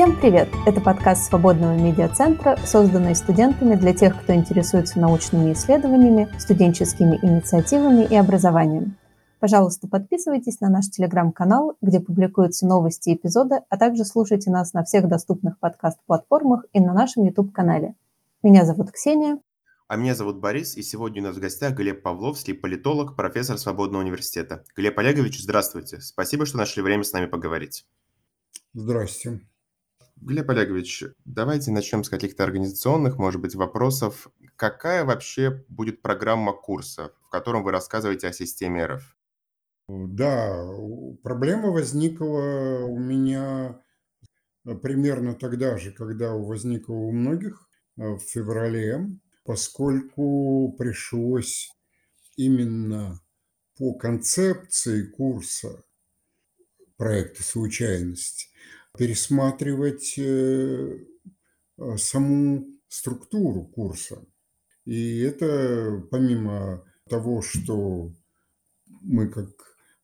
Всем привет! Это подкаст Свободного медиацентра, созданный студентами для тех, кто интересуется научными исследованиями, студенческими инициативами и образованием. Пожалуйста, подписывайтесь на наш телеграм-канал, где публикуются новости и эпизоды, а также слушайте нас на всех доступных подкаст-платформах и на нашем YouTube-канале. Меня зовут Ксения. А меня зовут Борис, и сегодня у нас в гостях Глеб Павловский, политолог, профессор Свободного университета. Глеб Олегович, здравствуйте. Спасибо, что нашли время с нами поговорить. Здравствуйте. Глеб Олегович, давайте начнем с каких-то организационных, может быть, вопросов. Какая вообще будет программа курса, в котором вы рассказываете о системе РФ? Да, проблема возникла у меня э, примерно тогда же, когда возникла у многих э, в феврале, поскольку пришлось именно по концепции курса проекта «Случайность» пересматривать э, саму структуру курса. И это помимо того, что мы, как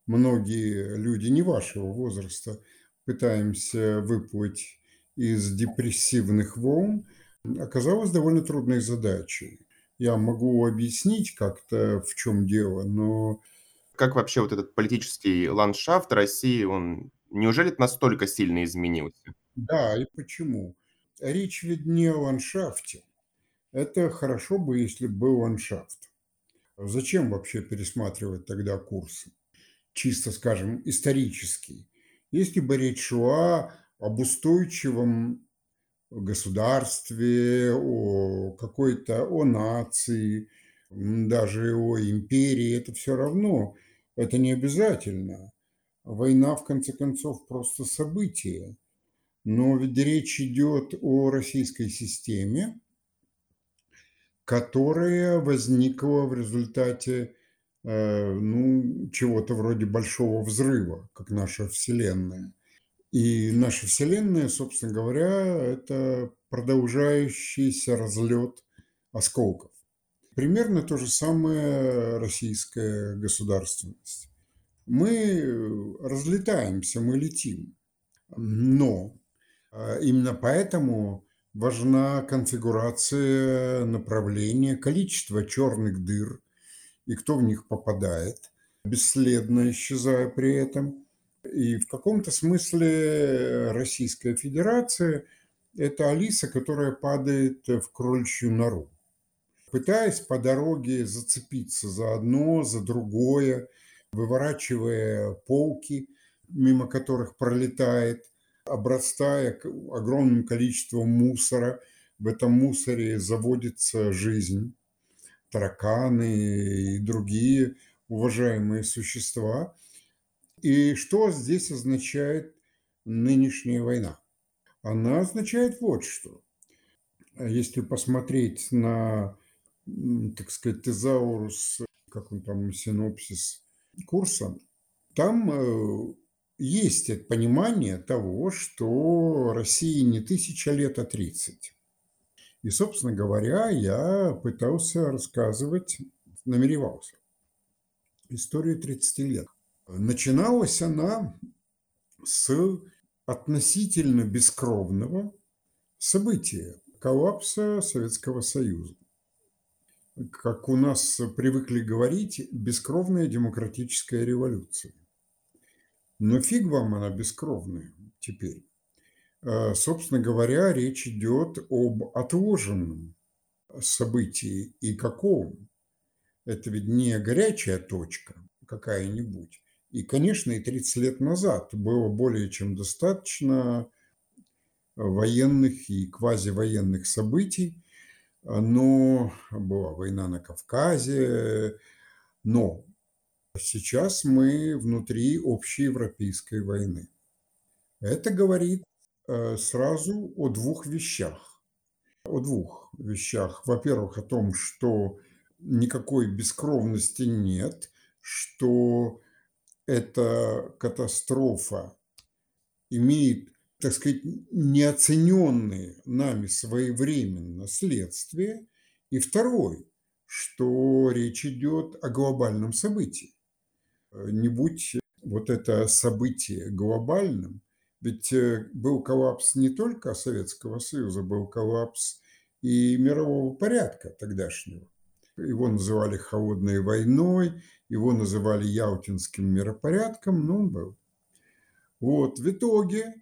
многие люди не вашего возраста пытаемся выплыть из депрессивных волн, оказалось довольно трудной задачей. Я могу объяснить как-то, в чем дело, но... Как вообще вот этот политический ландшафт России, он неужели настолько сильно изменился? Да, и почему? Речь ведь не о ландшафте. Это хорошо бы, если был ландшафт. Зачем вообще пересматривать тогда курсы? чисто, скажем, исторический. Если бы речь шла об устойчивом государстве, о какой-то, о нации, даже о империи, это все равно, это не обязательно. Война, в конце концов, просто событие. Но ведь речь идет о российской системе, которая возникла в результате Э, ну, чего-то вроде большого взрыва, как наша Вселенная. И наша Вселенная, собственно говоря, это продолжающийся разлет осколков. Примерно то же самое российская государственность. Мы разлетаемся, мы летим. Но а, именно поэтому важна конфигурация направления, количество черных дыр – и кто в них попадает, бесследно исчезая при этом. И в каком-то смысле Российская Федерация – это Алиса, которая падает в кроличью нору, пытаясь по дороге зацепиться за одно, за другое, выворачивая полки, мимо которых пролетает, обрастая огромным количеством мусора. В этом мусоре заводится жизнь тараканы и другие уважаемые существа. И что здесь означает нынешняя война? Она означает вот что. Если посмотреть на, так сказать, тезаурус, как он там, синопсис курса, там э, есть понимание того, что России не тысяча лет, а тридцать. И, собственно говоря, я пытался рассказывать, намеревался, историю 30 лет. Начиналась она с относительно бескровного события – коллапса Советского Союза. Как у нас привыкли говорить, бескровная демократическая революция. Но фиг вам она бескровная теперь. Э, собственно говоря, речь идет об отложенном событии и каком. Это ведь не горячая точка какая-нибудь. И, конечно, и 30 лет назад было более чем достаточно военных и квазивоенных событий, но была война на Кавказе, но сейчас мы внутри общеевропейской войны. Это говорит Э, сразу о двух вещах. О двух вещах. Во-первых, о том, что никакой бескровности нет, что эта катастрофа имеет, так сказать, неоцененные нами своевременно следствия. И второй, что речь идет о глобальном событии. Не будь вот это событие глобальным, Ведь э, был коллапс не только Советского Союза, был коллапс и мирового порядка тогдашнего. Его называли холодной войной, его называли Ялтинским миропорядком, но он был. Вот, в итоге,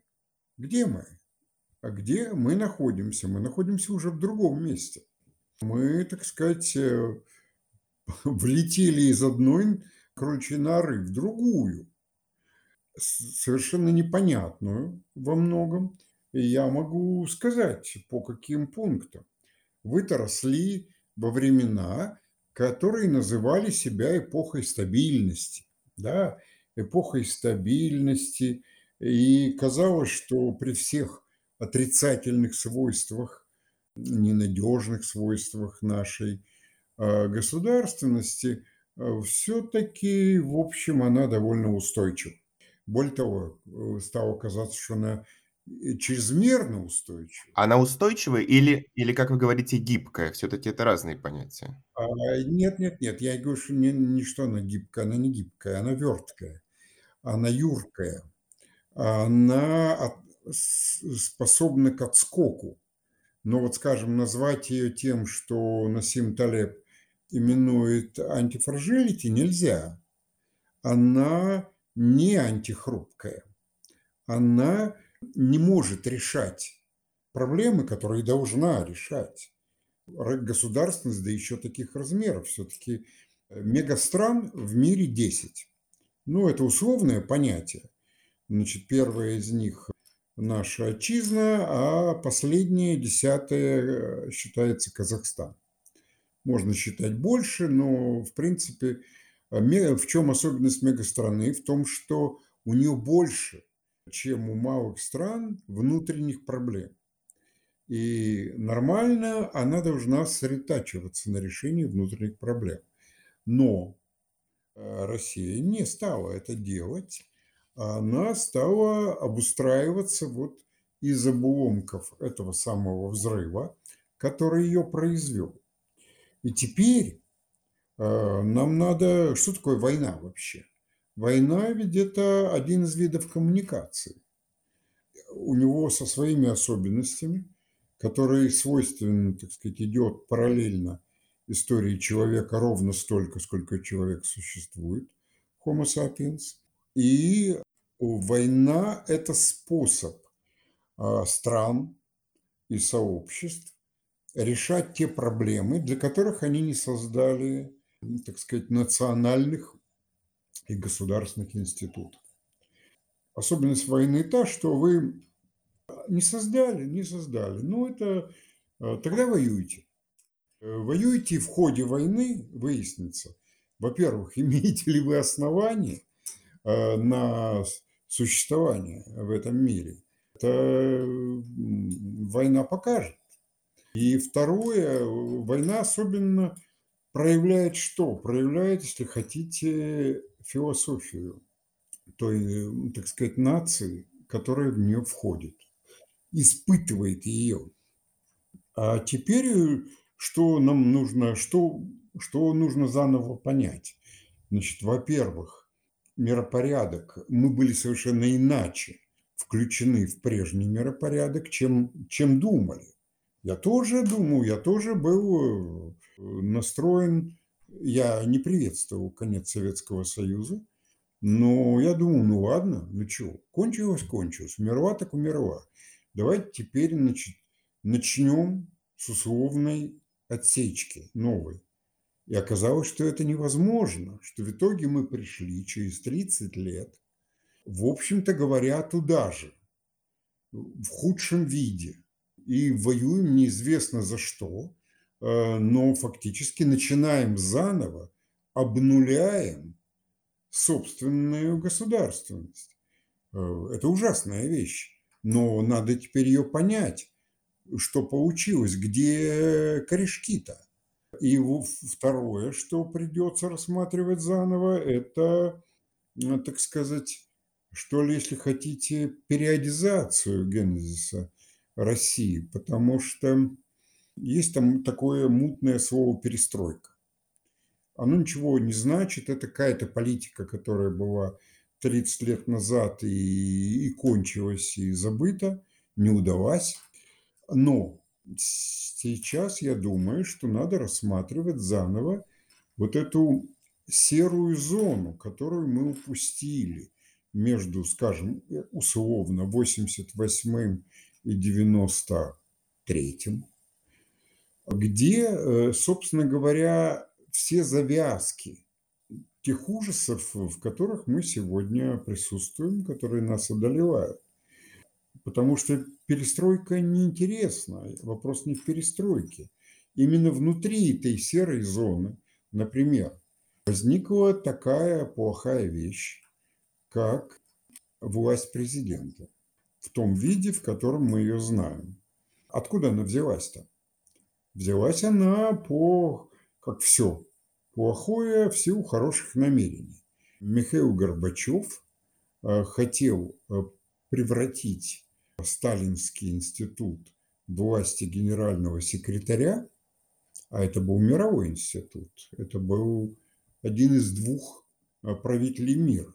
где мы? А где мы находимся? Мы находимся уже в другом месте. Мы, так сказать, э, влетели из одной круче норы в другую, совершенно непонятную во многом. И я могу сказать, по каким пунктам. Вы-то росли во времена, которые называли себя эпохой стабильности. Да? Эпохой стабильности. И казалось, что при всех отрицательных свойствах, ненадежных свойствах нашей а, государственности, а, все-таки, в общем, она довольно устойчива. Более того, э, стало казаться, что она чрезмерно устойчива. Она устойчивая или, или, как вы говорите, гибкая? Все-таки это разные понятия. А, нет, нет, нет. Я говорю, что не, не что она гибкая, она не гибкая, она верткая, она юркая, она от, способна к отскоку. Но вот, скажем, назвать ее тем, что Насим Талеб именует антифрагилити, нельзя. Она не антихрупкая. Она не может решать проблемы, которые должна решать. Государственность, да еще таких размеров. Все-таки мегастран в мире 10. Ну, это условное понятие. Значит, первое из них наша отчизна, а последнее, десятое, э, считается Казахстан. Можно считать больше, но, в принципе, э, в чем особенность мегастраны? В том, что у нее больше – чем у малых стран внутренних проблем. И нормально она должна сосредотачиваться на решении внутренних проблем. Но э, Россия не стала это делать. Она стала обустраиваться вот из обломков этого самого взрыва, который ее произвел. И теперь э, нам надо... Что такое война вообще? Война ведь это один из видов коммуникации. У него со своими особенностями, которые свойственны, так сказать, идет параллельно истории человека ровно столько, сколько человек существует, Homo sapiens. И война – это способ а, стран и сообществ решать те проблемы, для которых они не создали, так сказать, национальных и государственных институтов. Особенность войны та, что вы не создали, не создали. Ну, это э, тогда воюйте. Э, воюете в ходе войны, выяснится, во-первых, имеете ли вы основания на существование в этом мире. Это война покажет. И второе, война особенно проявляет что? Проявляет, если хотите, философию той, так сказать, нации, которая в нее входит, испытывает ее. А теперь что нам нужно, что, что нужно заново понять? Значит, во-первых, миропорядок. Мы были совершенно иначе включены в прежний миропорядок, чем, чем думали. Я тоже думал, я тоже был э, настроен я не приветствовал конец Советского Союза, но я думал, ну ладно, ну что, кончилось, кончилось, умерла так умерла. Давайте теперь начнем с условной отсечки новой. И оказалось, что это невозможно, что в итоге мы пришли через 30 лет, в общем-то говоря, туда же, в худшем виде. И воюем неизвестно за что, Э, но фактически начинаем заново, обнуляем собственную государственность. Э, это ужасная вещь, но надо теперь ее понять, что получилось, где корешки-то. И второе, что придется рассматривать заново, это, э, так сказать, что ли, если хотите, периодизацию генезиса России, потому что есть там такое мутное слово «перестройка». Оно ничего не значит, это какая-то политика, которая была в 30 лет назад и, и кончилась, и забыта, не удалась. Но сейчас я думаю, что надо рассматривать заново вот эту серую зону, которую мы упустили между, скажем, условно 88 и 93, где, э, собственно говоря, все завязки тех ужасов, в которых мы сегодня присутствуем, которые нас одолевают. Потому что перестройка неинтересна, вопрос не в перестройке. Именно внутри этой серой зоны, например, возникла такая плохая вещь, как власть президента в том виде, в котором мы ее знаем. Откуда она взялась-то? Взялась она по, как все, плохое в силу хороших намерений. Михаил Горбачев э, хотел э, превратить Сталинский институт власти генерального секретаря, а это был мировой институт, это был один из двух э, правителей мира.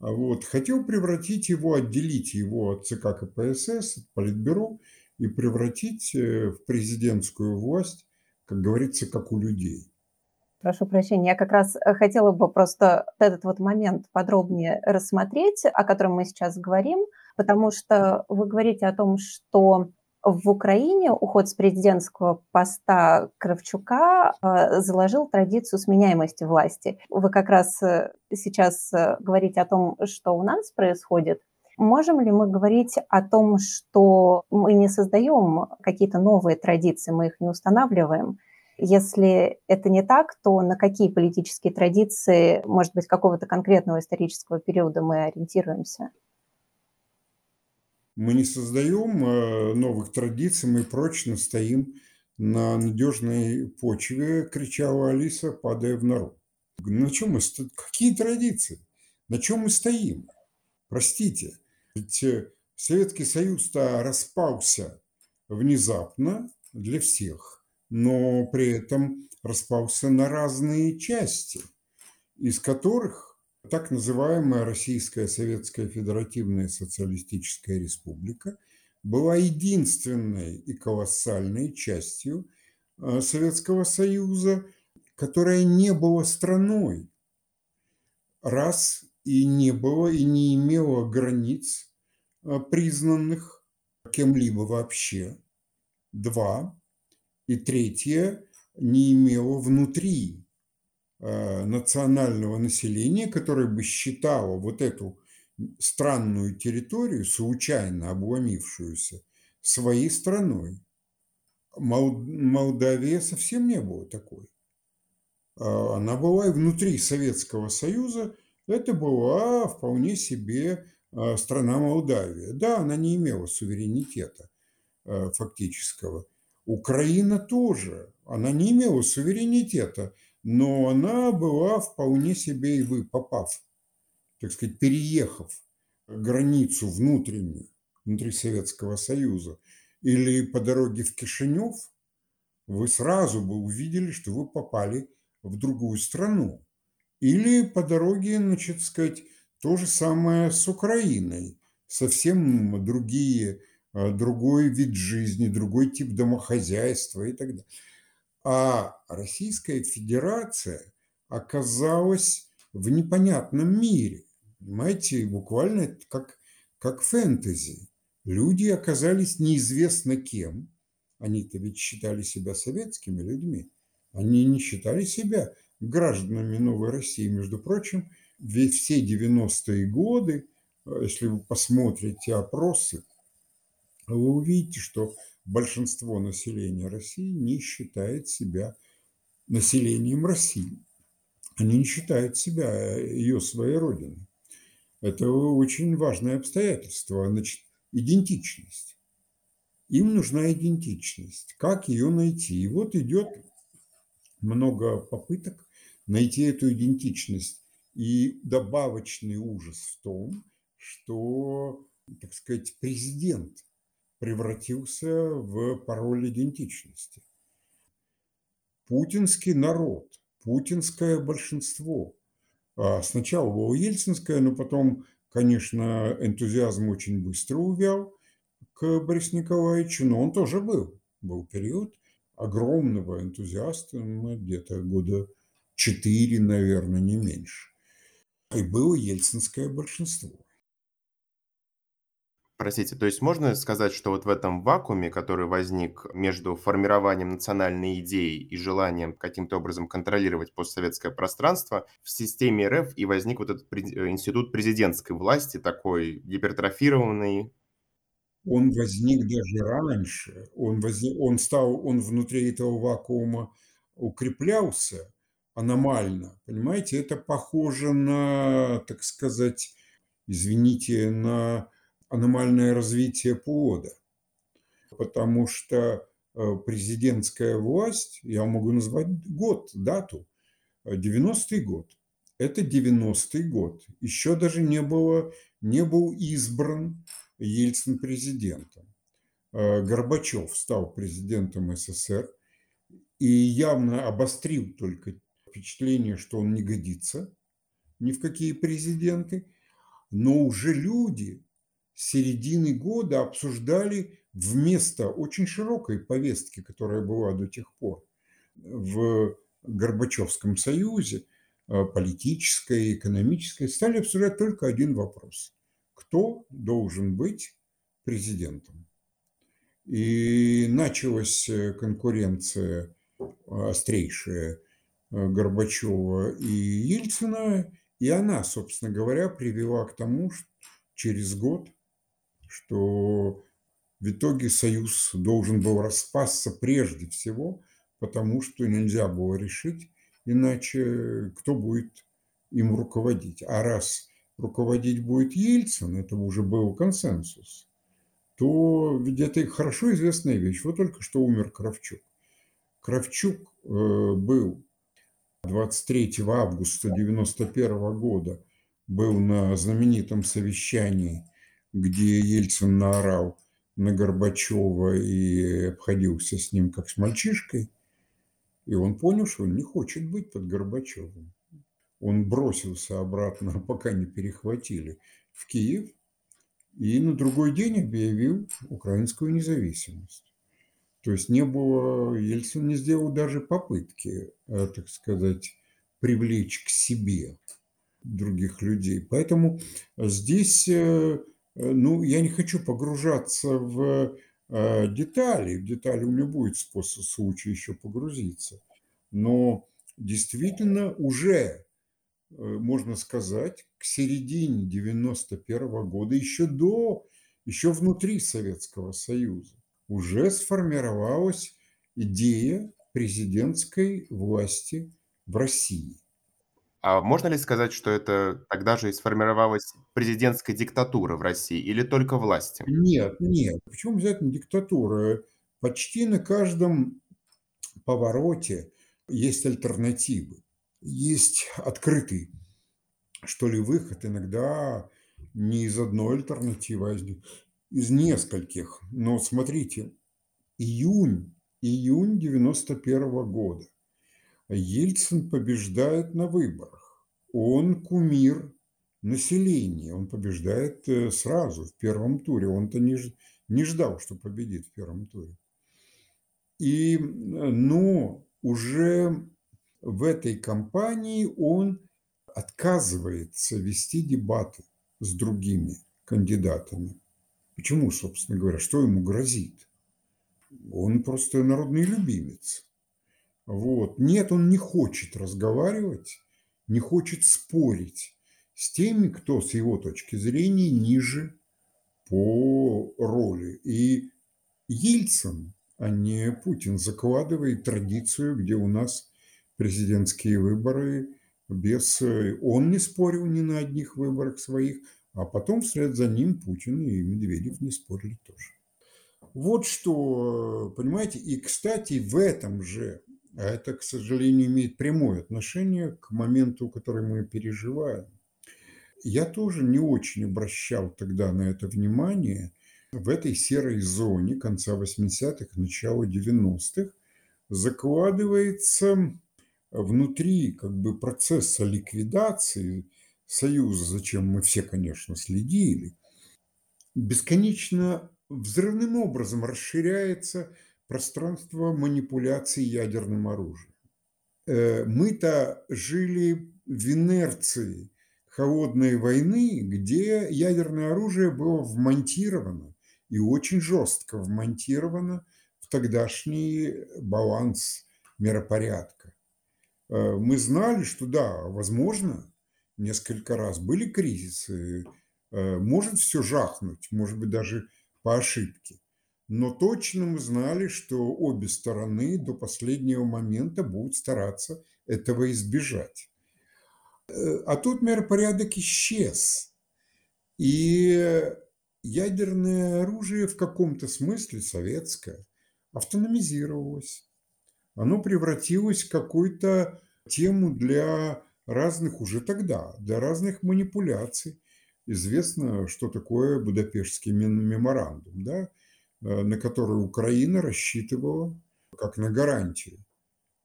А вот, хотел превратить его, отделить его от ЦК КПСС, от Политбюро и превратить в президентскую власть, как говорится, как у людей. Прошу прощения, я как раз э, хотела бы просто этот вот момент подробнее рассмотреть, о котором мы сейчас говорим, потому что вы говорите о том, что в Украине уход с президентского поста Кравчука э, заложил традицию сменяемости власти. Вы как раз э, сейчас говорите о том, что у нас происходит. Можем ли мы говорить о том, что мы не создаем какие-то новые традиции, мы их не устанавливаем? Если это не так, то на какие политические традиции, может быть, какого-то конкретного исторического периода мы ориентируемся? Мы не создаем э, новых традиций, мы прочно стоим на надежной почве, кричала Алиса, падая в нору. На чем мы стоим? Какие традиции? На чем мы стоим? Простите, ведь э, Советский Союз-то распался внезапно для всех – но при этом распался на разные части, из которых так называемая Российская Советская Федеративная Социалистическая Республика была единственной и колоссальной частью э, Советского Союза, которая не была страной, раз и не было и не имела границ, э, признанных кем-либо вообще, два, и третье, не имело внутри национального населения, которое бы считало вот эту странную территорию, случайно обломившуюся, своей страной. Мол, Молдавия совсем не была такой. А она была и внутри Советского Союза, это была вполне себе э, страна Молдавия. Да, она не имела суверенитета э, фактического – Украина тоже, она не имела суверенитета, но она была вполне себе и вы, попав, так сказать, переехав границу внутреннюю, внутри Советского Союза, или по дороге в Кишинев, вы сразу бы увидели, что вы попали в другую страну. Или по дороге, значит сказать, то же самое с Украиной. Совсем другие а, другой вид жизни, другой тип домохозяйства и так далее. А Российская Федерация оказалась в непонятном мире. Понимаете, буквально как, как фэнтези. Люди оказались неизвестно кем. Они-то ведь считали себя советскими людьми. Они не считали себя гражданами Новой России. Между прочим, ведь все 90-е годы, а, если вы посмотрите опросы, вы увидите, что большинство населения России не считает себя населением России. Они не считают себя э, ее своей родиной. Это очень важное обстоятельство. Значит, идентичность. Им нужна идентичность. Как ее найти? И вот идет много попыток найти эту идентичность. И добавочный ужас в том, что, так сказать, президент превратился в пароль идентичности. Путинский народ, путинское большинство А сначала была ельцинская, но потом, конечно, энтузиазм очень быстро увял к Борису Николаевичу, но он тоже был. Был период огромного энтузиаста, где-то года четыре, наверное, не меньше. И было ельцинское большинство. Простите, то есть можно сказать, что вот в этом вакууме, который возник между формированием национальной идеи и желанием каким-то образом контролировать постсоветское пространство, в системе РФ и возник вот этот э, институт президентской власти, такой гипертрофированный, он возник даже раньше, он, возник, он стал, он внутри этого вакуума укреплялся аномально, понимаете, это похоже на, так сказать, извините, на аномальное развитие плода, потому что э, президентская власть, я могу назвать год, дату, 90-й год. Это 90-й год. Еще даже не, было, не был избран Ельцин президентом. Э, Горбачев стал президентом СССР и явно обострил только впечатление, что он не годится ни в какие президенты, но уже люди середины года обсуждали вместо очень широкой повестки, которая была до тех пор в Горбачевском союзе, э, политической, экономической, стали обсуждать только один вопрос. Кто должен быть президентом? И началась э, конкуренция острейшая э, Горбачева и Ельцина, и она, собственно говоря, привела к тому, что через год что в итоге союз должен был распасться прежде всего, потому что нельзя было решить, иначе кто будет им руководить. А раз руководить будет Ельцин, это уже был консенсус, то ведь это хорошо известная вещь. Вот только что умер Кравчук. Кравчук э, был 23 августа 1991 года был на знаменитом совещании где Ельцин наорал на Горбачева и обходился с ним как с мальчишкой, и он понял, что он не хочет быть под Горбачевым. Он бросился обратно, пока не перехватили, в Киев, и на другой день объявил украинскую независимость. То есть не было, Ельцин не сделал даже попытки, э, так сказать, привлечь к себе других людей. Поэтому здесь э, ну, я не хочу погружаться в э, детали. В детали у меня будет способ, случай еще погрузиться. Но действительно уже, э, можно сказать, к середине 91 года, еще до, еще внутри Советского Союза, уже сформировалась идея президентской власти в России. А можно ли сказать, что это тогда же и сформировалась президентская диктатура в России или только власти? Нет, нет. Почему обязательно диктатура? Почти на каждом повороте есть альтернативы. Есть открытый, что ли, выход. Иногда не из одной альтернативы, а из, из нескольких. Но смотрите, июнь, июнь 91 года. Ельцин побеждает на выборах. Он кумир населения. Он побеждает э, сразу, в первом туре. Он-то не, не ждал, что победит в первом туре. И, но уже в этой кампании он отказывается вести дебаты с другими кандидатами. Почему, собственно говоря, что ему грозит? Он просто народный любимец. Вот. Нет, он не хочет разговаривать, не хочет спорить с теми, кто с его точки зрения ниже по роли. И Ельцин, а не Путин, закладывает традицию, где у нас президентские выборы без... Он не спорил ни на одних выборах своих, а потом вслед за ним Путин и Медведев не спорили тоже. Вот что, понимаете, и, кстати, в этом же а это, к сожалению, имеет прямое отношение к моменту, который мы переживаем. Я тоже не очень обращал тогда на это внимание. В этой серой зоне конца 80-х, начала 90-х закладывается внутри как бы процесса ликвидации Союза, зачем мы все, конечно, следили, бесконечно взрывным образом расширяется пространство манипуляции ядерным оружием. Э, мы-то жили в инерции холодной войны, где ядерное оружие было вмонтировано и очень жестко вмонтировано в тогдашний баланс миропорядка. Э, мы знали, что да, возможно, несколько раз были кризисы, э, может все жахнуть, может быть даже по ошибке. Но точно мы знали, что обе стороны до последнего момента будут стараться этого избежать. Э, а тут миропорядок исчез. И ядерное оружие в каком-то смысле советское автономизировалось. Оно превратилось в какую-то тему для разных уже тогда, для разных манипуляций. Известно, что такое Будапештский меморандум, да, на который Украина рассчитывала как на гарантию.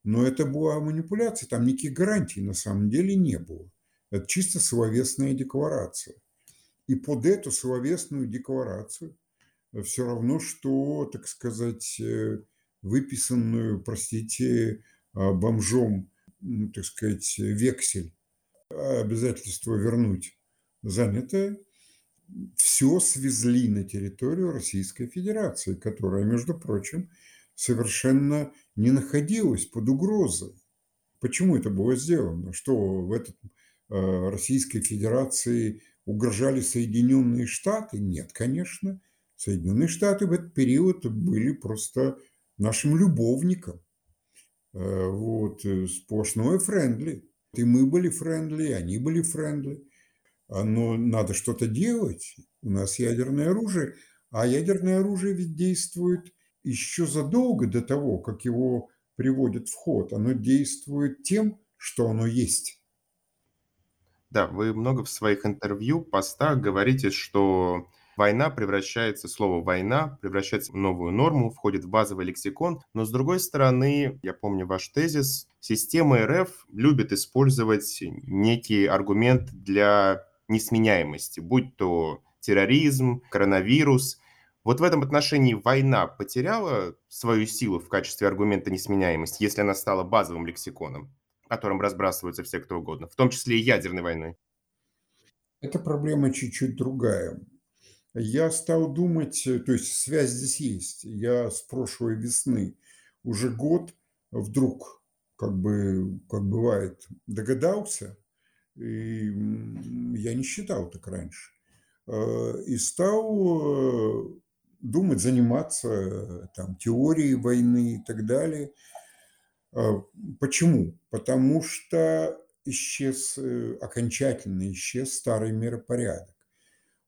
Но это была манипуляция, там никаких гарантий на самом деле не было. Это чисто словесная декларация. И под эту словесную декларацию все равно, что, так сказать, э, выписанную, простите, бомжом, так сказать, вексель, обязательство вернуть занятое, все свезли на территорию Российской Федерации, которая, между прочим, совершенно не находилась под угрозой. Почему это было сделано? Что в этот э, Российской Федерации угрожали Соединенные Штаты? Нет, конечно. Соединенные Штаты в этот период были просто нашим любовником. Э, вот, э, сплошное friendly. И мы были friendly, и они были friendly. А, но надо что-то делать. У нас ядерное оружие, а ядерное оружие ведь действует еще задолго до того, как его приводят в ход, оно действует тем, что оно есть. Да, вы много в своих интервью, постах говорите, что война превращается, слово «война» превращается в новую норму, входит в базовый лексикон. Но, с другой стороны, я помню ваш тезис, система РФ любит использовать некий аргумент для несменяемости, будь то терроризм, коронавирус – вот в этом отношении война потеряла свою силу в качестве аргумента несменяемости, если она стала базовым лексиконом, которым разбрасываются все кто угодно, в том числе и ядерной войной? Эта проблема чуть-чуть другая. Я стал думать, то есть связь здесь есть. Я с прошлой весны уже год вдруг, как бы, как бывает, догадался, и я не считал так раньше, э, и стал э, думать, заниматься там, теорией войны и так далее. А, почему? Потому что исчез, э, окончательно исчез старый миропорядок.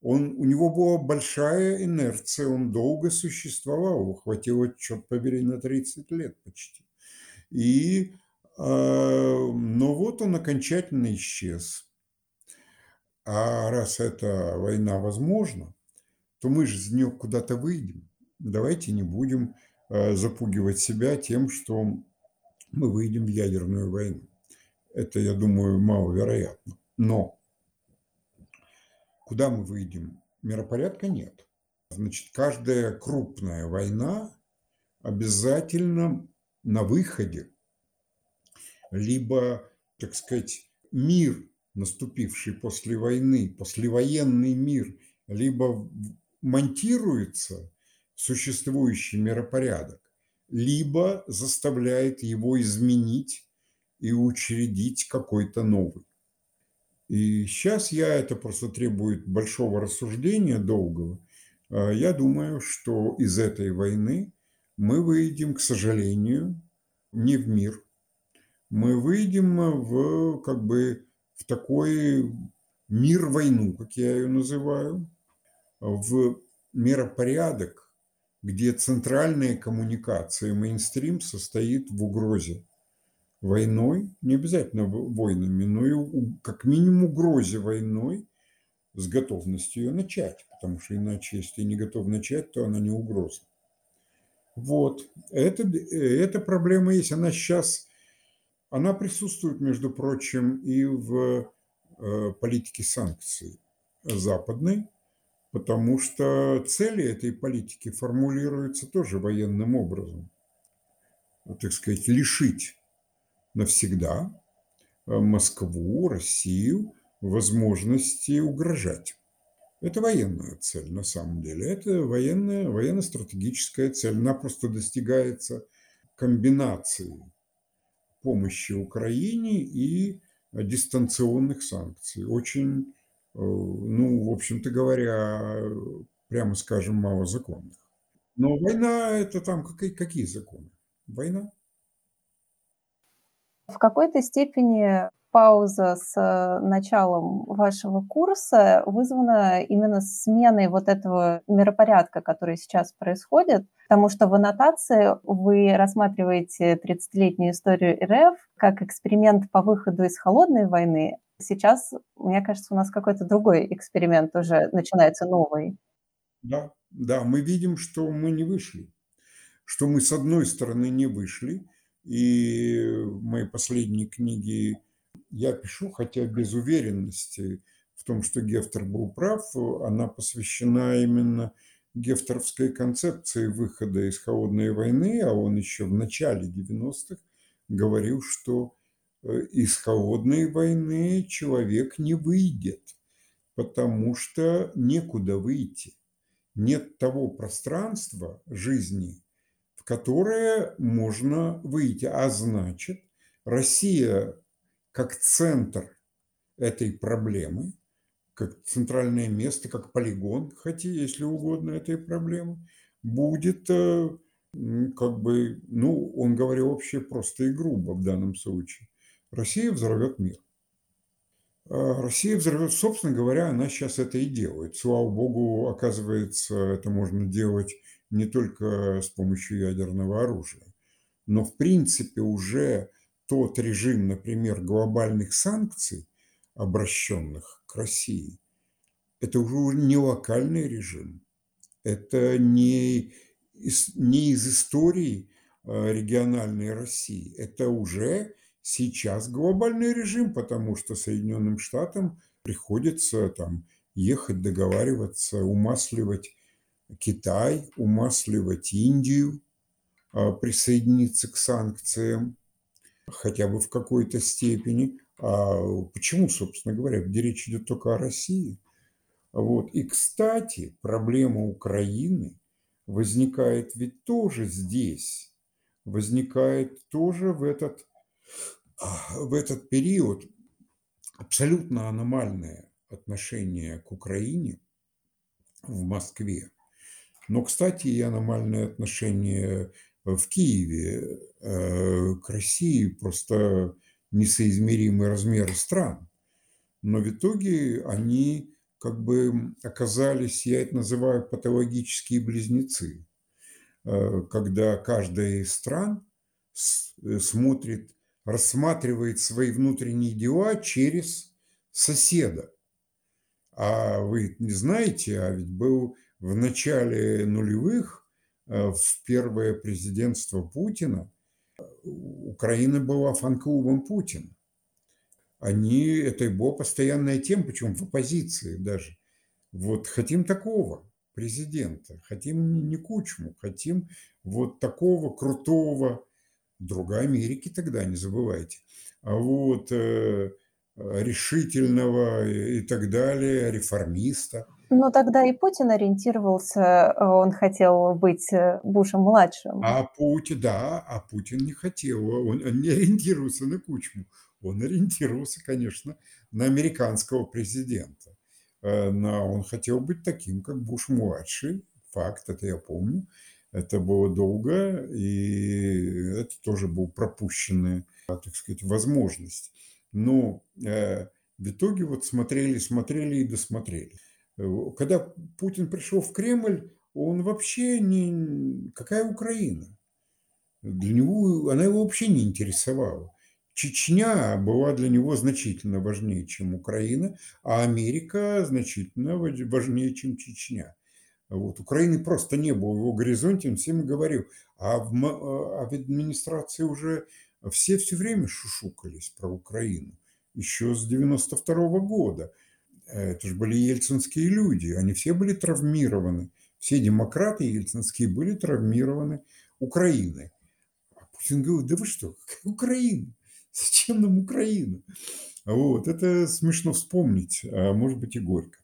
Он, у него была большая инерция, он долго существовал, хватило, черт побери, на 30 лет почти. И, но вот он окончательно исчез. А раз эта война возможна, то мы же из нее куда-то выйдем. Давайте не будем э, запугивать себя тем, что мы выйдем в ядерную войну. Это, я думаю, маловероятно. Но куда мы выйдем? Миропорядка нет. Значит, каждая крупная война обязательно на выходе либо, так сказать, мир, наступивший после войны, послевоенный мир, либо монтируется в существующий миропорядок, либо заставляет его изменить и учредить какой-то новый. И сейчас я, это просто требует большого рассуждения, долгого, а я думаю, что из этой войны мы выйдем, к сожалению, не в мир. Мы выйдем в как бы в такой мир-войну, как я ее называю, в миропорядок, где центральная коммуникация, мейнстрим состоит в угрозе войной, не обязательно войнами, но и как минимум угрозе войной с готовностью ее начать, потому что иначе, если не готов начать, то она не угроза. Вот, это, эта проблема есть, она сейчас Она присутствует, между прочим, и в э, политике санкций западной, потому что цели этой политики формулируются тоже военным образом. Так сказать, лишить навсегда э, Москву, Россию возможности угрожать. Это военная цель на самом деле. Это военная, военно-стратегическая цель. Она просто достигается комбинацией помощи Украине и дистанционных санкций. Очень, э, ну, в общем-то говоря, прямо скажем, малозаконных. Но война – это там какие, какие законы? Война. В какой-то степени пауза с э, началом вашего курса вызвана именно сменой вот этого миропорядка, который сейчас происходит, потому что в аннотации вы рассматриваете 30-летнюю историю РФ как эксперимент по выходу из холодной войны. Сейчас, мне кажется, у нас какой-то другой эксперимент уже начинается новый. Да, да, мы видим, что мы не вышли, что мы с одной стороны не вышли, и в моей последней книге я пишу, хотя без уверенности в том, что Гефтер был прав, она посвящена именно гефтеровской концепции выхода из холодной войны, а он еще в начале 90-х говорил, что э, из холодной войны человек не выйдет, потому что некуда выйти. Нет того пространства жизни, в которое можно выйти. А значит, Россия как центр этой проблемы, как центральное место, как полигон, хотя, если угодно, этой проблемы, будет э, как бы, ну, он говорил вообще просто и грубо в данном случае. Россия взорвет мир. А Россия взорвет, собственно говоря, она сейчас это и делает. Слава богу, оказывается, это можно делать не только с помощью ядерного оружия, но в принципе уже тот режим, например, глобальных санкций, обращенных к России, это уже не локальный режим, это не из, не из истории а, региональной России, это уже сейчас глобальный режим, потому что Соединенным Штатам приходится там ехать, договариваться, умасливать Китай, умасливать Индию, а, присоединиться к санкциям хотя бы в какой-то степени. А почему, собственно говоря, где речь идет только о России? Вот. И, кстати, проблема Украины возникает ведь тоже здесь, возникает тоже в этот, в этот период абсолютно аномальное отношение к Украине в Москве. Но, кстати, и аномальное отношение в Киеве э, к России просто несоизмеримые размеры стран. Но в итоге они как бы оказались, я это называю патологические близнецы, э, когда каждая из стран э, смотрит, рассматривает свои внутренние дела через соседа. А вы не знаете, а ведь был в начале нулевых Э, в первое президентство Путина Украина была фан-клубом Путина. Они, это была постоянная тема, причем в оппозиции даже. Вот хотим такого президента, хотим не Кучму, хотим вот такого крутого друга Америки тогда, не забывайте. А вот э, решительного и так далее, реформиста – но тогда и Путин ориентировался, э, он хотел быть э, Бушем-младшим. А Путин, да, а Путин не хотел, он не ориентировался на Кучму, он ориентировался, конечно, на американского президента. Э, но он хотел быть таким, как Буш-младший, факт, это я помню. Это было долго, и это тоже была пропущенная, так сказать, возможность. Но в итоге вот смотрели, смотрели и досмотрели. Когда Путин пришел в Кремль, он вообще не... Какая Украина? Для него, она его вообще не интересовала. Чечня была для него значительно важнее, чем Украина, а Америка значительно важнее, чем Чечня. Вот. Украины просто не было в его горизонте, он всем говорил. А в, а в администрации уже все все время шушукались про Украину. Еще с 92 года. Это же были ельцинские люди. Они все были травмированы. Все демократы ельцинские были травмированы Украиной. А Путин говорит, да вы что, какая Украина? Зачем нам Украина? Вот, это смешно вспомнить, а может быть и горько.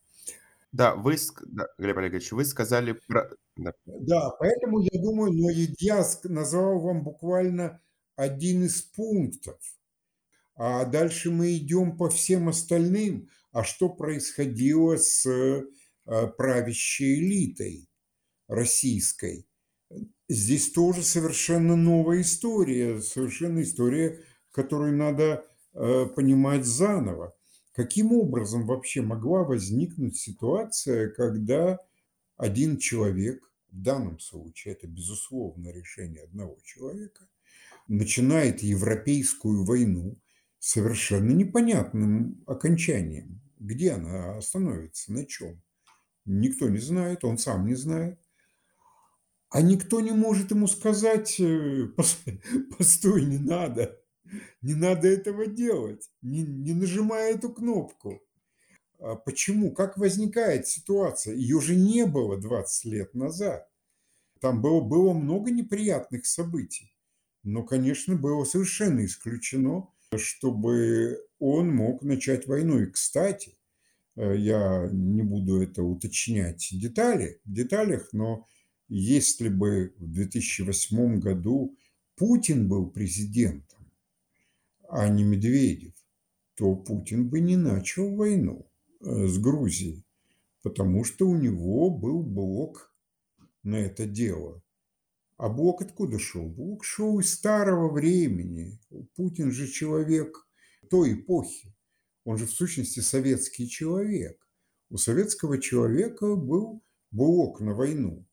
Да, вы, да, Глеб Олегович, вы сказали про... Да. да, поэтому я думаю, но я назвал вам буквально один из пунктов. А дальше мы идем по всем остальным. А что происходило с э, правящей элитой российской? Здесь тоже совершенно новая история, совершенно история, которую надо э, понимать заново. Каким образом вообще могла возникнуть ситуация, когда один человек, в данном случае это безусловно решение одного человека, начинает европейскую войну совершенно непонятным окончанием. Где она остановится, на чем? Никто не знает, он сам не знает. А никто не может ему сказать, э, постой, не надо, не надо этого делать, не, не нажимай эту кнопку. А почему? Как возникает ситуация? Ее же не было 20 лет назад. Там было, было много неприятных событий. Но, конечно, было совершенно исключено, чтобы он мог начать войну. И, кстати, э, я не буду это уточнять детали, в деталях, но если бы в 2008 году Путин был президентом, а не Медведев, то Путин бы не начал войну э, с Грузией, потому что у него был блок на это дело. А блок откуда шел? Блок шел из старого времени. Путин же человек той эпохи. Он же в сущности советский человек. У советского человека был блок на войну.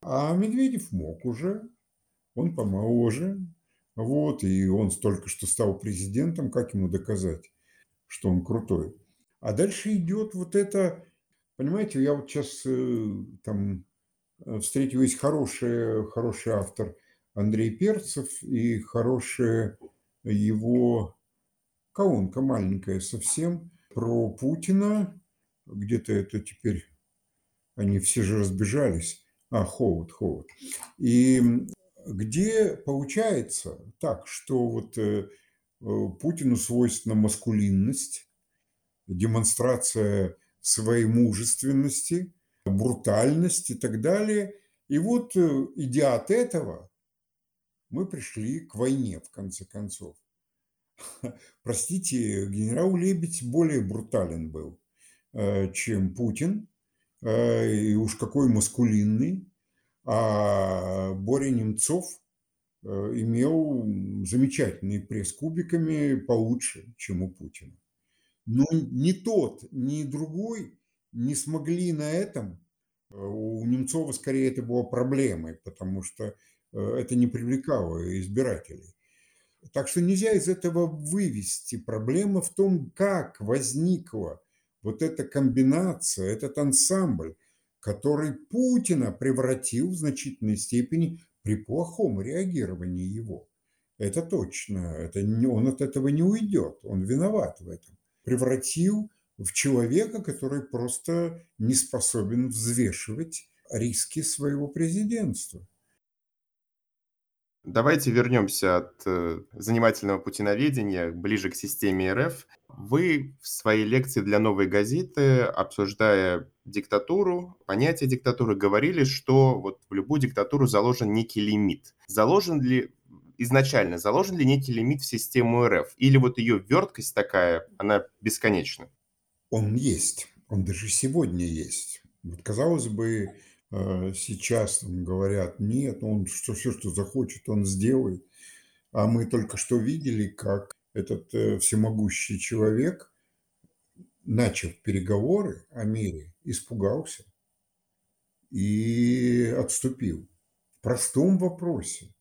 А Медведев мог уже. Он помоложе, вот, и он только что стал президентом, как ему доказать, что он крутой? А дальше идет вот это, понимаете, я вот сейчас э, там встретил, есть хороший, хороший автор Андрей Перцев и хорошая его колонка маленькая совсем про Путина. Где-то это теперь, они все же разбежались. А, Ховод, Ховод. И где получается так, что вот э, э, Путину свойственна маскулинность, демонстрация своей мужественности, брутальность и так далее. И вот, э, идя от этого, мы пришли к войне, в конце концов. Простите, генерал Лебедь более брутален был, чем Путин, и уж какой маскулинный. А Боря Немцов э, имел замечательные пресс кубиками получше, чем у Путина. Но ни тот, ни другой не смогли на этом. Э, у Немцова скорее это было проблемой, потому что э, это не привлекало избирателей. Так что нельзя из этого вывести. Проблема в том, как возникла вот эта комбинация, этот ансамбль который Путина превратил в значительной степени при плохом реагировании его. Это точно, это не, он от этого не уйдет, он виноват в этом. Превратил в человека, который просто не способен взвешивать риски своего президентства. Давайте вернемся от э, занимательного путиноведения ближе к системе РФ. Вы в своей лекции для «Новой газеты», обсуждая диктатуру, понятие диктатуры, говорили, что вот в любую диктатуру заложен некий лимит. Заложен ли изначально, заложен ли некий лимит в систему РФ? Или вот ее верткость такая, она бесконечна? Он есть, он даже сегодня есть. Вот, казалось бы, Э, сейчас говорят, нет, он что, все, что захочет, он сделает. А мы только что видели, как этот э, всемогущий человек, начав переговоры о мире, испугался и отступил. В простом вопросе,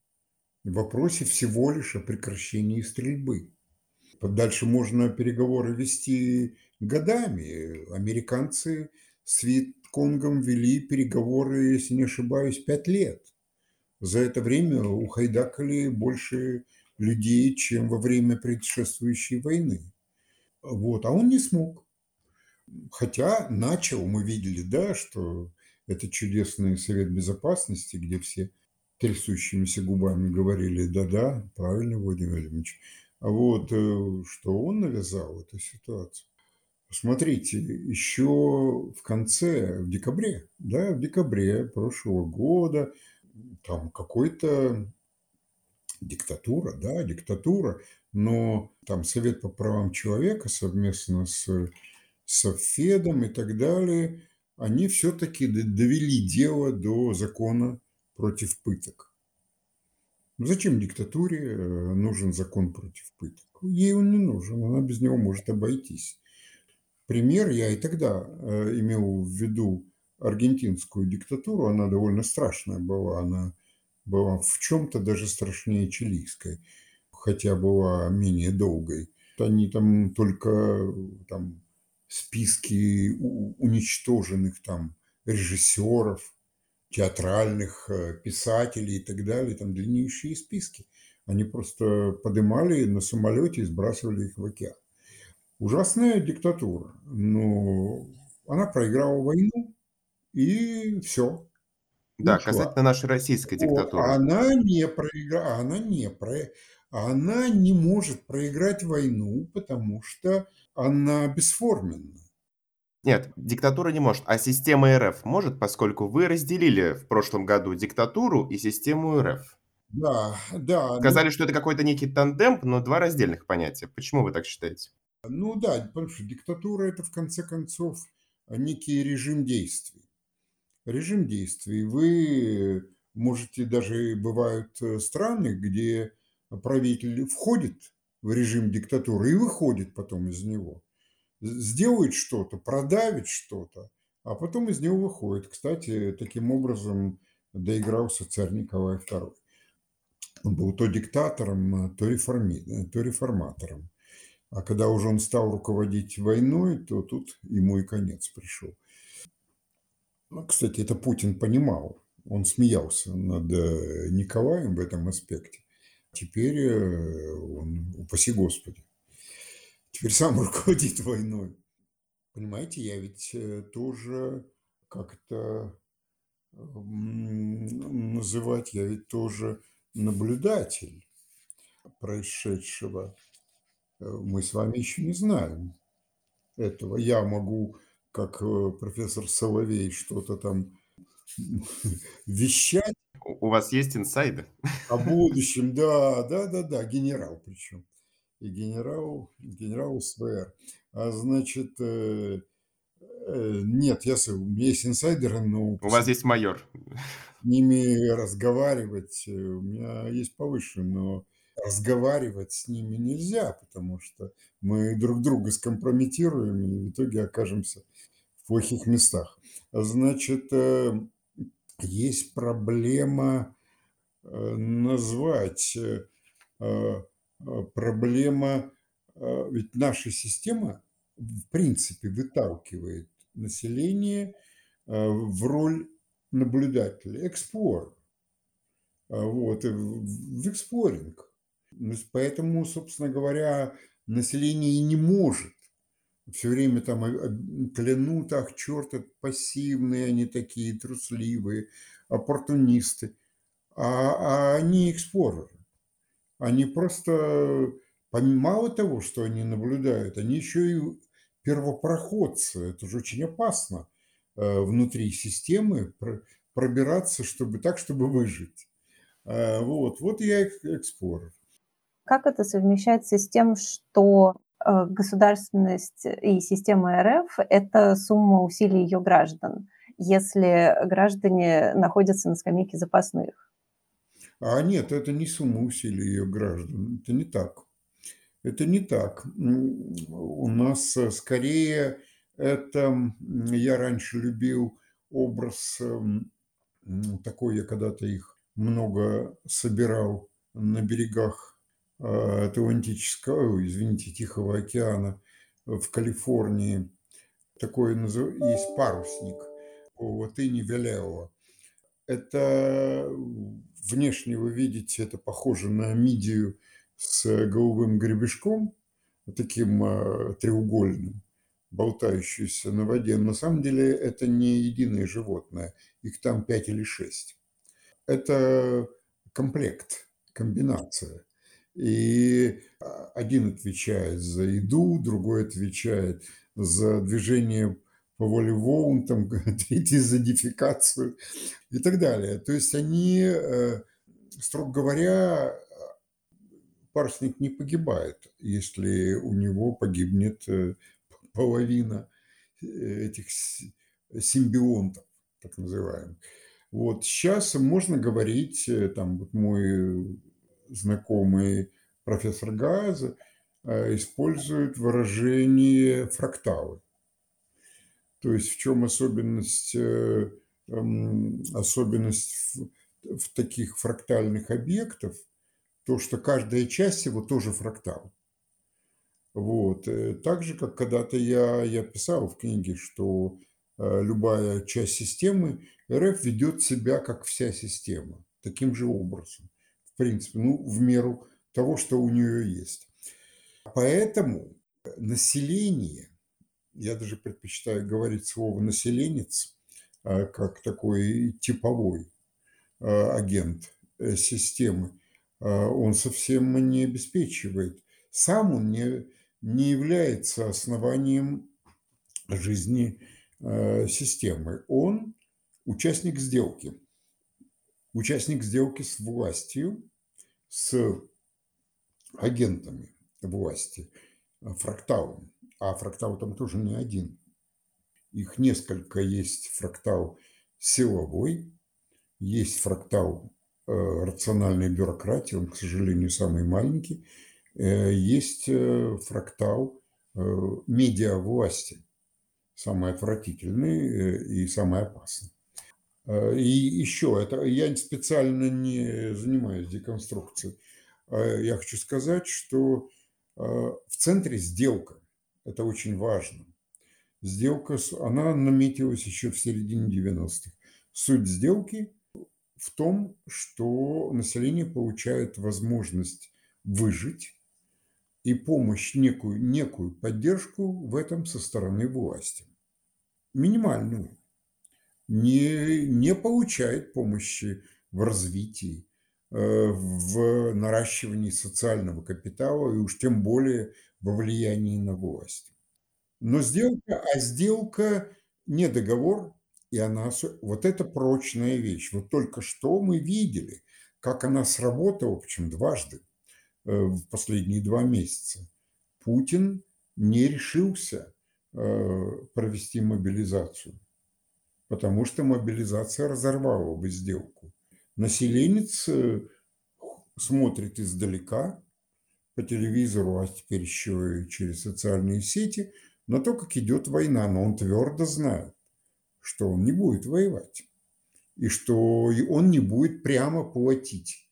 в вопросе всего лишь о прекращении стрельбы. Дальше можно переговоры вести годами. Американцы с Конгом вели переговоры, если не ошибаюсь, пять лет. За это время ухайдакали больше людей, чем во время предшествующей войны. Вот, а он не смог. Хотя начал, мы видели, да, что это чудесный Совет Безопасности, где все трясущимися губами говорили, да-да, правильно, Владимир Владимирович. А вот э, что он навязал эту ситуацию. Смотрите, еще в конце, в декабре, да, в декабре прошлого года, там какой-то диктатура, да, диктатура, но там Совет по правам человека совместно с, с Федом и так далее, они все-таки довели дело до закона против пыток. Ну, зачем диктатуре э, нужен закон против пыток? Ей он не нужен, она без него может обойтись. Пример я и тогда э, имел в виду аргентинскую диктатуру, она довольно страшная была, она была в чем-то даже страшнее чилийской, хотя была менее долгой. Они там только там, списки уничтоженных там режиссеров, театральных э, писателей и так далее, там длиннейшие списки. Они просто подымали на самолете и сбрасывали их в океан. Ужасная диктатура, но она проиграла войну, и все. Да, ушла. касательно нашей российской диктатуры. Она не проиграла, она не про, она не может проиграть войну, потому что она бесформенна. Нет, диктатура не может, а система РФ может, поскольку вы разделили в прошлом году диктатуру и систему РФ. Да, да. Сказали, ну... что это какой-то некий тандем, но два раздельных понятия. Почему вы так считаете? Ну да, потому что диктатура это в конце концов некий режим действий. Режим действий. Вы можете даже бывают э, страны, где правитель входит в режим диктатуры и выходит потом из него сделает что-то, продавит что-то, а потом из него выходит. Кстати, таким образом доигрался царь Николай II. Он был то диктатором, то, реформи... то реформатором. А когда уже он стал руководить войной, то тут ему и конец пришел. Ну, кстати, это Путин понимал. Он смеялся над э, Николаем в этом аспекте. Теперь э, он, упаси Господи, теперь сам руководит войной. Понимаете, я ведь э, тоже как-то называть, я ведь тоже наблюдатель происшедшего. Мы с вами еще не знаем этого. Я могу, как э, профессор Соловей, что-то там вещать. У вас есть инсайды? О будущем, да, да, да, да, генерал причем и генерал, генерал СВР. А значит, э, э, нет, я, у меня есть инсайдеры, но... У вас есть майор. С ними разговаривать, у меня есть повыше, но разговаривать с ними нельзя, потому что мы друг друга скомпрометируем и в итоге окажемся в плохих местах. Значит, есть проблема назвать Э, проблема, э, ведь наша система в принципе выталкивает население э, в роль наблюдателя, эксплор, вот, в эксплоринг. Поэтому, собственно говоря, население и не может все время там клянут, ах, черт, это пассивные, они такие трусливые, оппортунисты, а, а они эксплореры. Они просто, мало того, что они наблюдают, они еще и первопроходцы. Это же очень опасно э, внутри системы пробираться, чтобы так, чтобы выжить. Э, вот, вот я эксплорер. Как это совмещается с тем, что э, государственность и система РФ – это сумма усилий ее граждан, если граждане находятся на скамейке запасных? А нет, это не сумма усилий ее граждан. Это не так. Это не так. У нас э, скорее это... Я раньше любил образ эм, такой, я когда-то их много собирал на берегах Атлантического, извините, Тихого океана в Калифорнии. Такой есть парусник по латыни Велео. Это внешне вы видите, это похоже на мидию с голубым гребешком, таким э, треугольным, болтающийся на воде. На самом деле это не единое животное, их там пять или шесть. Это комплект, комбинация. И а, один отвечает за еду, другой отвечает за движение по воле волн, там, третий за дефикацию и так далее. То есть они, э, строго говоря, парусник не погибает, если у него погибнет э, половина э, этих симбионтов, так называемых. Вот сейчас можно говорить, там вот мой знакомый профессор Газа использует выражение фракталы. То есть в чем особенность, эм, особенность в, в таких фрактальных объектов – то, что каждая часть его тоже фрактал. Вот. Э, так же, как когда-то я, я писал в книге, что э, любая часть системы РФ ведет себя как вся система, таким же образом. В принципе, ну, в меру того, что у нее есть. Поэтому население, я даже предпочитаю говорить слово населенец, э, как такой типовой агент системы, а, он совсем не обеспечивает. Сам он не, не является основанием жизни а, системы. Он участник сделки. Участник сделки с властью, с агентами власти, фракталом. А фрактал там тоже не один. Их несколько есть фрактал силовой, есть фрактал Э, рациональной бюрократии, он, к сожалению, самый маленький, э, есть э, фрактал медиа власти, самый отвратительный и самый опасный. И еще, это я специально не занимаюсь деконструкцией. Я хочу сказать, что в центре сделка. Это очень важно. Сделка, она наметилась еще в середине 90-х. Суть сделки в том, что население получает возможность выжить и помощь, некую, некую поддержку в этом со стороны власти. Минимальную. Не, не получает помощи в развитии, э, в наращивании социального капитала и уж тем более во влиянии на власть. Но сделка, а сделка не договор, и она, вот это прочная вещь. Вот только что мы видели, как она сработала, причем дважды, э, в последние два месяца. Путин не решился э, провести мобилизацию, потому что мобилизация разорвала бы сделку. Населенец э, смотрит издалека по телевизору, а теперь еще и через социальные сети, на то, как идет война, но он твердо знает, что он не будет воевать и что он не будет прямо платить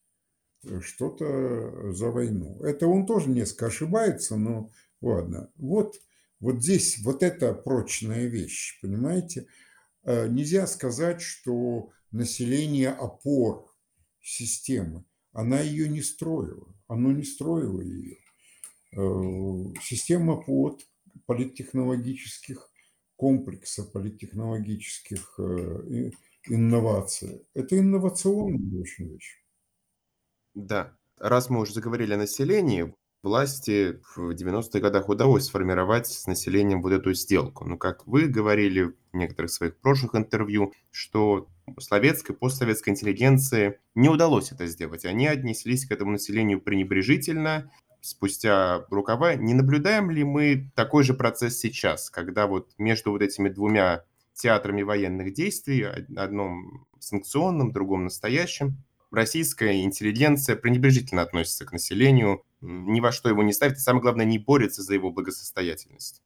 э, что-то за войну. Это он тоже несколько ошибается, но ладно. Вот, вот здесь вот эта прочная вещь, понимаете? Э, нельзя сказать, что население опор системы, она ее не строила, оно не строило ее. Э, система под политтехнологических комплекса политтехнологических э, инноваций. Это инновационная очень вещь. Да. Раз мы уже заговорили о населении, власти в 90-х годах удалось сформировать с населением вот эту сделку. Но, как вы говорили в некоторых своих прошлых интервью, что советской, постсоветской интеллигенции не удалось это сделать. Они отнеслись к этому населению пренебрежительно, спустя рукава, не наблюдаем ли мы такой же процесс сейчас, когда вот между вот этими двумя театрами военных действий, одном санкционном, другом настоящем, российская интеллигенция пренебрежительно относится к населению, ни во что его не ставит, и самое главное, не борется за его благосостоятельность.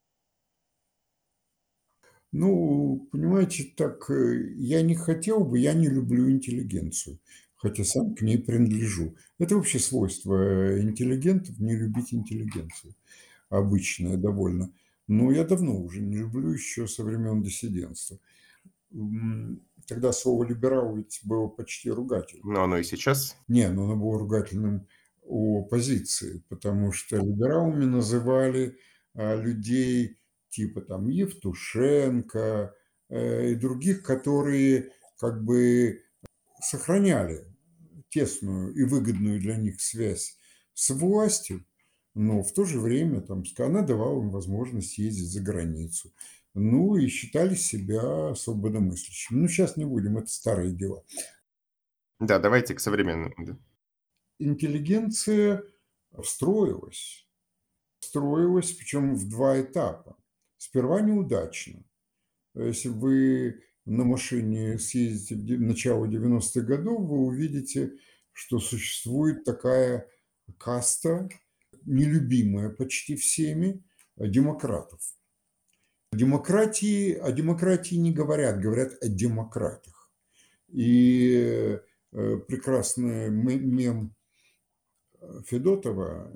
Ну, понимаете, так э, я не хотел бы, я не люблю интеллигенцию хотя сам к ней принадлежу. Это вообще свойство э, интеллигентов не любить интеллигенцию. Обычное довольно. Но я давно уже не люблю, еще со времен диссидентства. Тогда слово «либерал» ведь было почти ругательным. Но оно и сейчас? Не, но оно было ругательным о позиции, потому что либералами называли а, людей типа там Евтушенко э, и других, которые как бы сохраняли тесную и выгодную для них связь с властью, но в то же время там, она давала им возможность ездить за границу. Ну и считали себя свободомыслящими. Ну, сейчас не будем, это старые дела. Да, давайте к современным. Интеллигенция встроилась. Встроилась, причем в два этапа. Сперва неудачно. Если вы на машине съездите в начало 90-х годов, вы увидите, что существует такая каста, нелюбимая почти всеми, демократов. Демократии, о демократии не говорят, говорят о демократах. И э, прекрасный мем Федотова,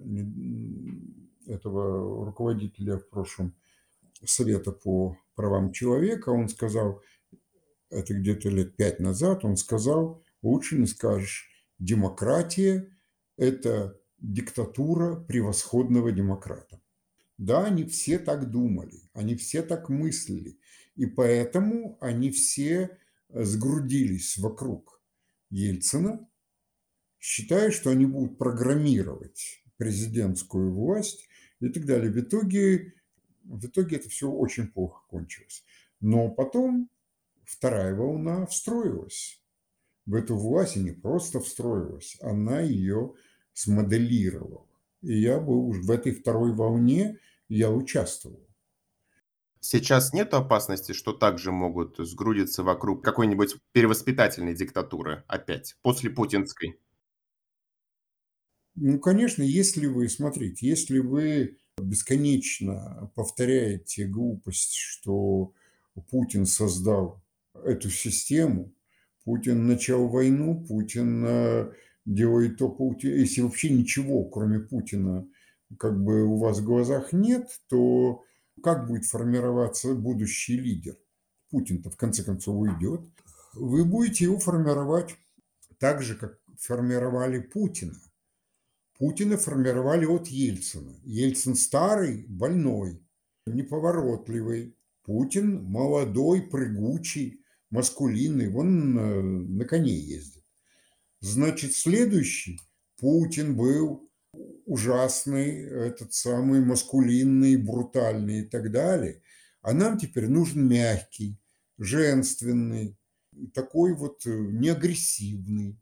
этого руководителя в прошлом Совета по правам человека, он сказал, это где-то лет пять назад, он сказал, лучше не скажешь, демократия – это диктатура превосходного демократа. Да, они все так думали, они все так мыслили, и поэтому они все сгрудились вокруг Ельцина, считая, что они будут программировать президентскую власть и так далее. В итоге, в итоге это все очень плохо кончилось. Но потом вторая волна встроилась в эту власть, и не просто встроилась, она ее смоделировала. И я был в этой второй волне, я участвовал. Сейчас нет опасности, что также могут сгрудиться вокруг какой-нибудь перевоспитательной диктатуры опять, после путинской? Ну, конечно, если вы, смотрите, если вы бесконечно повторяете глупость, что Путин создал эту систему, Путин начал войну, Путин э, делает то, Путин, если вообще ничего, кроме Путина, как бы у вас в глазах нет, то как будет формироваться будущий лидер? Путин-то в конце концов уйдет. Вы будете его формировать так же, как формировали Путина. Путина формировали от Ельцина. Ельцин старый, больной, неповоротливый. Путин молодой, прыгучий, маскулинный. Он э, на коне ездит. Значит, следующий Путин был ужасный, этот самый маскулинный, брутальный и так далее. А нам теперь нужен мягкий, женственный, такой вот э, неагрессивный,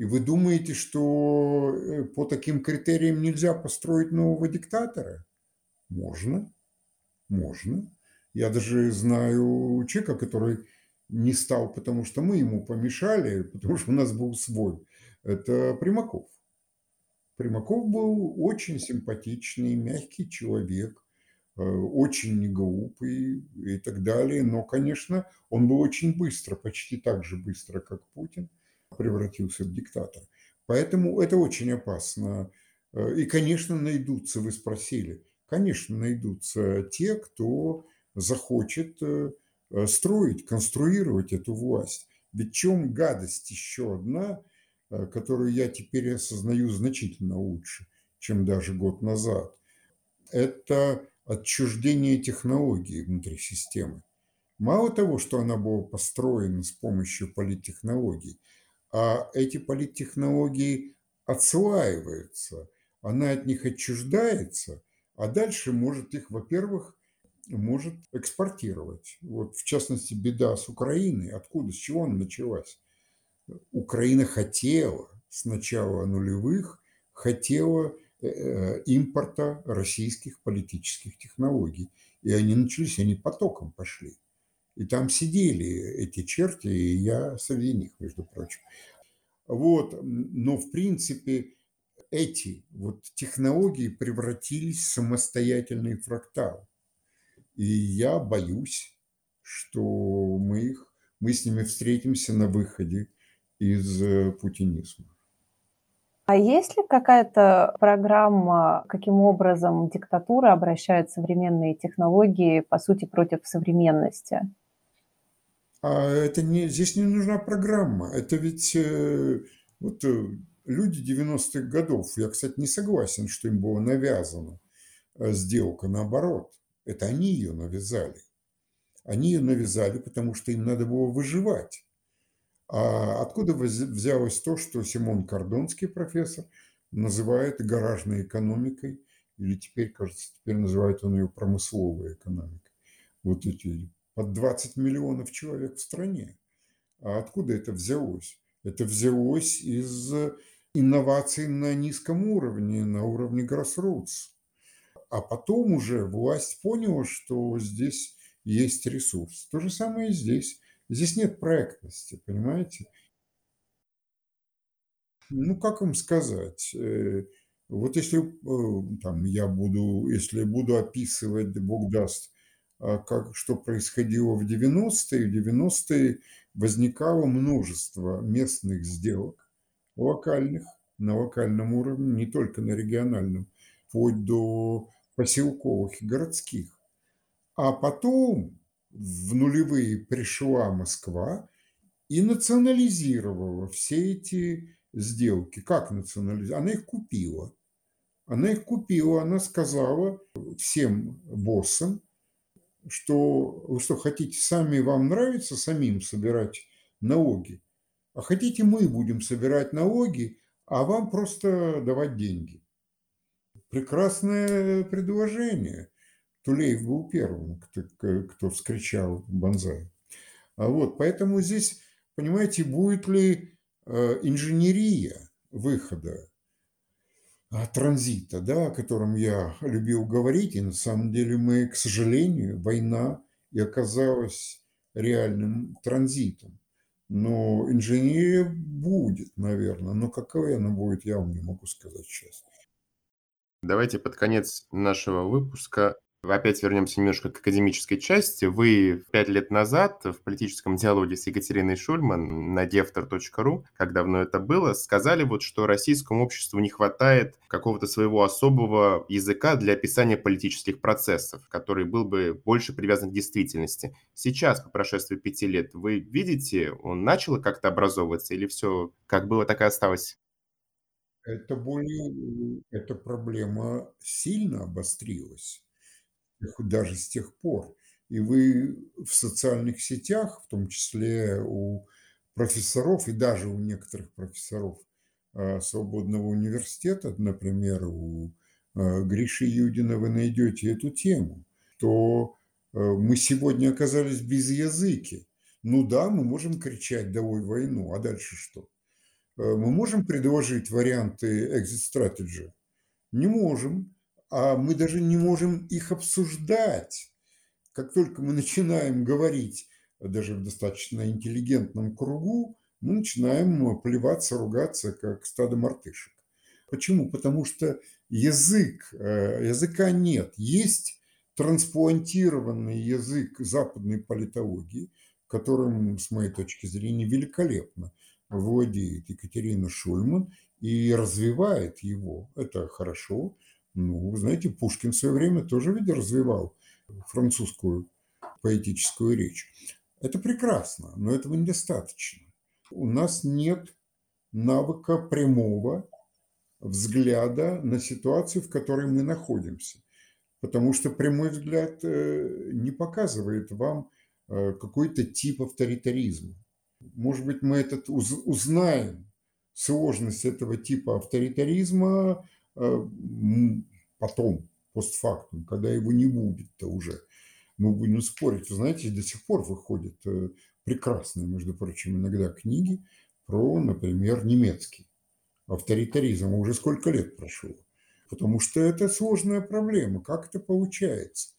и вы думаете, что э, по таким критериям нельзя построить нового диктатора? Можно, можно. Я даже знаю человека, который не стал, потому что мы ему помешали, потому что у нас был свой. Это Примаков. Примаков был очень симпатичный, мягкий человек, э, очень глупый и так далее. Но, конечно, он был очень быстро, почти так же быстро, как Путин – превратился в диктатора. Поэтому это очень опасно. Э, и, конечно, найдутся, вы спросили, конечно, найдутся те, кто захочет э, строить, конструировать эту власть. Ведь в чем гадость еще одна, которую я теперь осознаю значительно лучше, чем даже год назад. Это отчуждение технологий внутри системы. Мало того, что она была построена с помощью политтехнологий, а эти политтехнологии отслаиваются, она от них отчуждается, а дальше может их, во-первых, может экспортировать. Вот в частности беда с Украиной. Откуда, с чего она началась? Украина хотела с начала нулевых, хотела э, импорта российских политических технологий. И они начались, они потоком пошли. И там сидели эти черти, и я среди них, между прочим. Вот, но в принципе эти вот технологии превратились в самостоятельный фрактал. И я боюсь, что мы, их, мы с ними встретимся на выходе из э, путинизма. А есть ли какая-то программа, каким образом диктатура обращает современные технологии, по сути, против современности? А это не, здесь не нужна программа. Это ведь э, вот, э, люди 90-х годов, я, кстати, не согласен, что им было навязано сделка, наоборот, это они ее навязали. Они ее навязали, потому что им надо было выживать. А откуда взялось то, что Симон Кордонский, профессор, называет гаражной экономикой, или теперь, кажется, теперь называет он ее промысловой экономикой. Вот эти под 20 миллионов человек в стране. А откуда это взялось? Это взялось из инноваций на низком уровне, на уровне grassroots. А потом уже власть поняла, что здесь есть ресурс. То же самое и здесь. Здесь нет проектности, понимаете? Ну, как вам сказать? Э, вот если э, там, я буду, если буду описывать, Бог даст, а, как, что происходило в 90-е, в 90-е возникало множество местных сделок, локальных, на локальном уровне, не только на региональном, вплоть до поселковых и городских. А потом в нулевые пришла Москва и национализировала все эти сделки. Как национализировала? Она их купила. Она их купила, она сказала всем боссам, что вы что, хотите сами, вам нравится самим собирать налоги, а хотите мы будем собирать налоги, а вам просто давать деньги. Прекрасное предложение. Тулеев был первым, кто, кто вскричал Бонзай. А вот, поэтому здесь, понимаете, будет ли э, инженерия выхода а, транзита, да, о котором я любил говорить, и на самом деле мы, к сожалению, война и оказалась реальным транзитом. Но инженерия будет, наверное, но какая она будет, я вам не могу сказать сейчас. Давайте под конец нашего выпуска Опять вернемся немножко к академической части. Вы пять лет назад в политическом диалоге с Екатериной Шульман на defter.ru, как давно это было, сказали вот, что российскому обществу не хватает какого-то своего особого языка для описания политических процессов, который был бы больше привязан к действительности. Сейчас, по прошествии пяти лет, вы видите, он начал как-то образовываться или все как было, так и осталось? Это более, эта проблема сильно обострилась даже с тех пор. И вы в социальных сетях, в том числе у профессоров и даже у некоторых профессоров а, свободного университета, например, у а, Гриши Юдина вы найдете эту тему, то а, мы сегодня оказались без языки. Ну да, мы можем кричать «давай войну», а дальше что? Мы можем предложить варианты exit strategy? Не можем а мы даже не можем их обсуждать. Как только мы начинаем говорить, даже в достаточно интеллигентном кругу, мы начинаем плеваться, ругаться, как стадо мартышек. Почему? Потому что язык, э, языка нет. Есть трансплантированный язык западной политологии, которым, с моей точки зрения, великолепно владеет Екатерина Шульман и развивает его. Это хорошо. Ну, знаете, Пушкин в свое время тоже ведь развивал французскую поэтическую речь. Это прекрасно, но этого недостаточно. У нас нет навыка прямого взгляда на ситуацию, в которой мы находимся. Потому что прямой взгляд э, не показывает вам э, какой-то тип авторитаризма. Может быть, мы этот узнаем, сложность этого типа авторитаризма Э, потом, постфактум, когда его не будет-то уже. Мы будем спорить. Вы знаете, до сих пор выходят э, прекрасные, между прочим, иногда книги про, например, немецкий авторитаризм. Уже сколько лет прошло. Потому что это сложная проблема. Как это получается?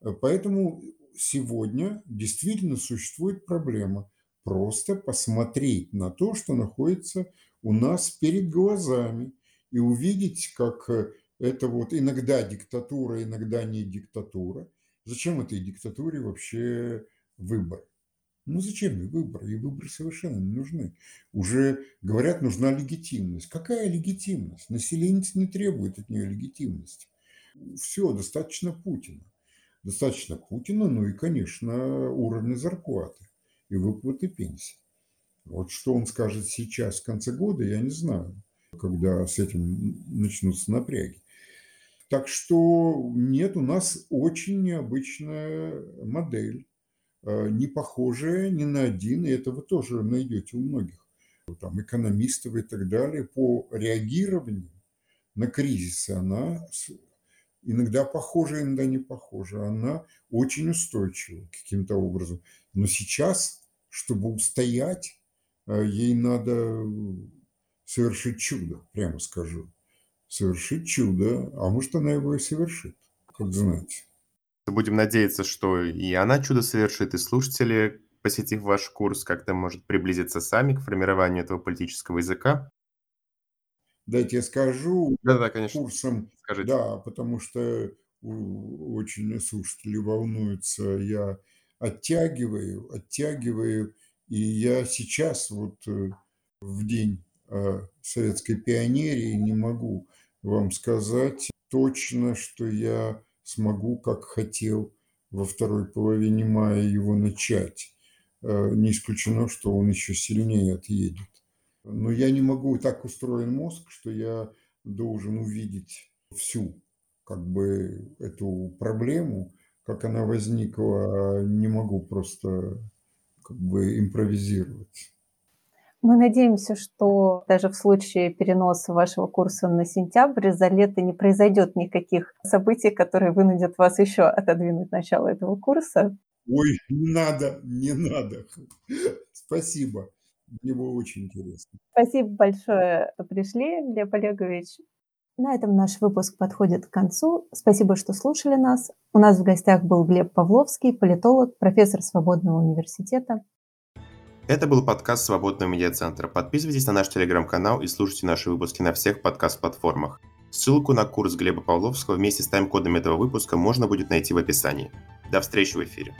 Э, поэтому сегодня действительно существует проблема просто посмотреть на то, что находится у нас перед глазами – и увидеть, как э, это вот иногда диктатура, иногда не диктатура. Зачем этой диктатуре вообще выбор? Ну зачем ей выбор? И выборы совершенно не нужны. Уже говорят, нужна легитимность. Какая легитимность? Население не требует от нее легитимности. Все, достаточно Путина. Достаточно Путина, ну и, конечно, уровня зарплаты и выплаты пенсии. Вот что он скажет сейчас, в конце года, я не знаю. когда с этим начнутся напряги. Так что нет, у нас очень необычная модель, э, не похожая ни на один, и это вы тоже найдете у многих там, экономистов и так далее, по реагированию на кризисы. Она иногда похожа, иногда не похожа. Она очень устойчива каким-то образом. Но сейчас, чтобы устоять, э, ей надо совершить чудо, прямо скажу совершить чудо, а может, она его и совершит, как знаете. Будем надеяться, что и она чудо совершит, и слушатели, посетив ваш курс, как-то может приблизиться сами к формированию этого политического языка. Дайте я скажу. Да, да, конечно. Курсом, Скажите. да, потому что очень слушатели волнуются. Я оттягиваю, оттягиваю, и я сейчас вот э, в день э, советской пионерии не могу вам сказать точно, что я смогу, как хотел, во второй половине мая его начать. Э, не исключено, что он еще сильнее отъедет. Но я не могу, так устроен мозг, что я должен увидеть всю как бы эту проблему, как она возникла, не могу просто как бы импровизировать. Мы надеемся, что даже в случае переноса вашего курса на сентябрь за лето не произойдет никаких событий, которые вынудят вас еще отодвинуть начало этого курса. Ой, не надо, не надо. Спасибо. Мне было очень интересно. Спасибо большое, что пришли, Глеб Олегович. На этом наш выпуск подходит к концу. Спасибо, что слушали нас. У нас в гостях был Глеб Павловский, политолог, профессор Свободного университета. Это был подкаст Свободного медиацентра. Подписывайтесь на наш телеграм-канал и слушайте наши выпуски на всех подкаст-платформах. Ссылку на курс Глеба Павловского вместе с тайм-кодом этого выпуска можно будет найти в описании. До встречи в эфире.